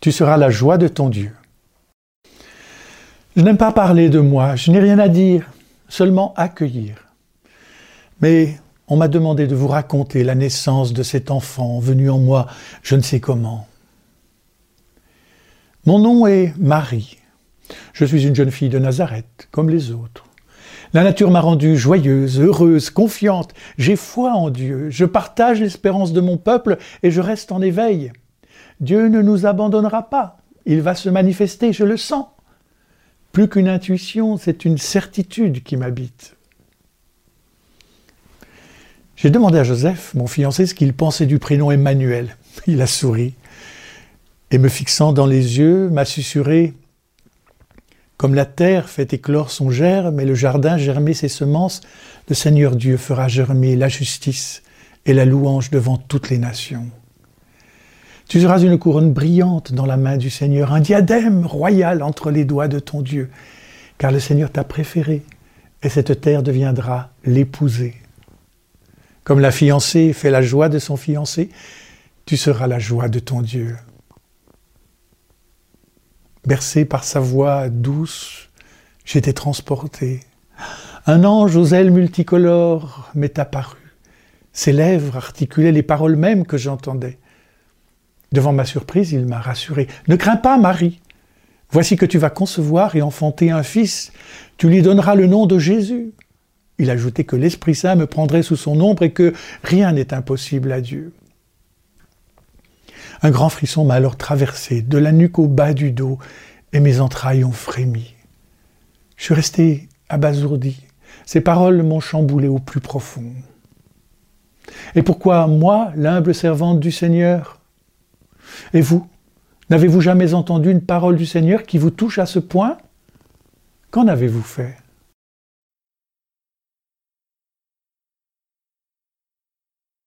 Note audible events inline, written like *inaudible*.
tu seras la joie de ton Dieu. Je n'aime pas parler de moi, je n'ai rien à dire, seulement accueillir. Mais on m'a demandé de vous raconter la naissance de cet enfant venu en moi, je ne sais comment. Mon nom est Marie. Je suis une jeune fille de Nazareth, comme les autres. La nature m'a rendue joyeuse, heureuse, confiante. J'ai foi en Dieu. Je partage l'espérance de mon peuple et je reste en éveil. Dieu ne nous abandonnera pas. Il va se manifester, je le sens. Plus qu'une intuition, c'est une certitude qui m'habite. J'ai demandé à Joseph, mon fiancé, ce qu'il pensait du prénom Emmanuel. *laughs* Il a souri et me fixant dans les yeux, m'a susurré Comme la terre fait éclore son germe et le jardin germer ses semences, le Seigneur Dieu fera germer la justice et la louange devant toutes les nations. Tu seras une couronne brillante dans la main du Seigneur, un diadème royal entre les doigts de ton Dieu, car le Seigneur t'a préféré, et cette terre deviendra l'épousée. Comme la fiancée fait la joie de son fiancé, tu seras la joie de ton Dieu. Bercé par sa voix douce, j'étais transporté. Un ange aux ailes multicolores m'est apparu. Ses lèvres articulaient les paroles mêmes que j'entendais. Devant ma surprise, il m'a rassuré. Ne crains pas, Marie. Voici que tu vas concevoir et enfanter un fils. Tu lui donneras le nom de Jésus. Il ajoutait que l'Esprit Saint me prendrait sous son ombre et que rien n'est impossible à Dieu. Un grand frisson m'a alors traversé, de la nuque au bas du dos, et mes entrailles ont frémi. Je suis resté abasourdi. Ces paroles m'ont chamboulé au plus profond. Et pourquoi moi, l'humble servante du Seigneur? Et vous N'avez-vous jamais entendu une parole du Seigneur qui vous touche à ce point? Qu'en avez-vous fait?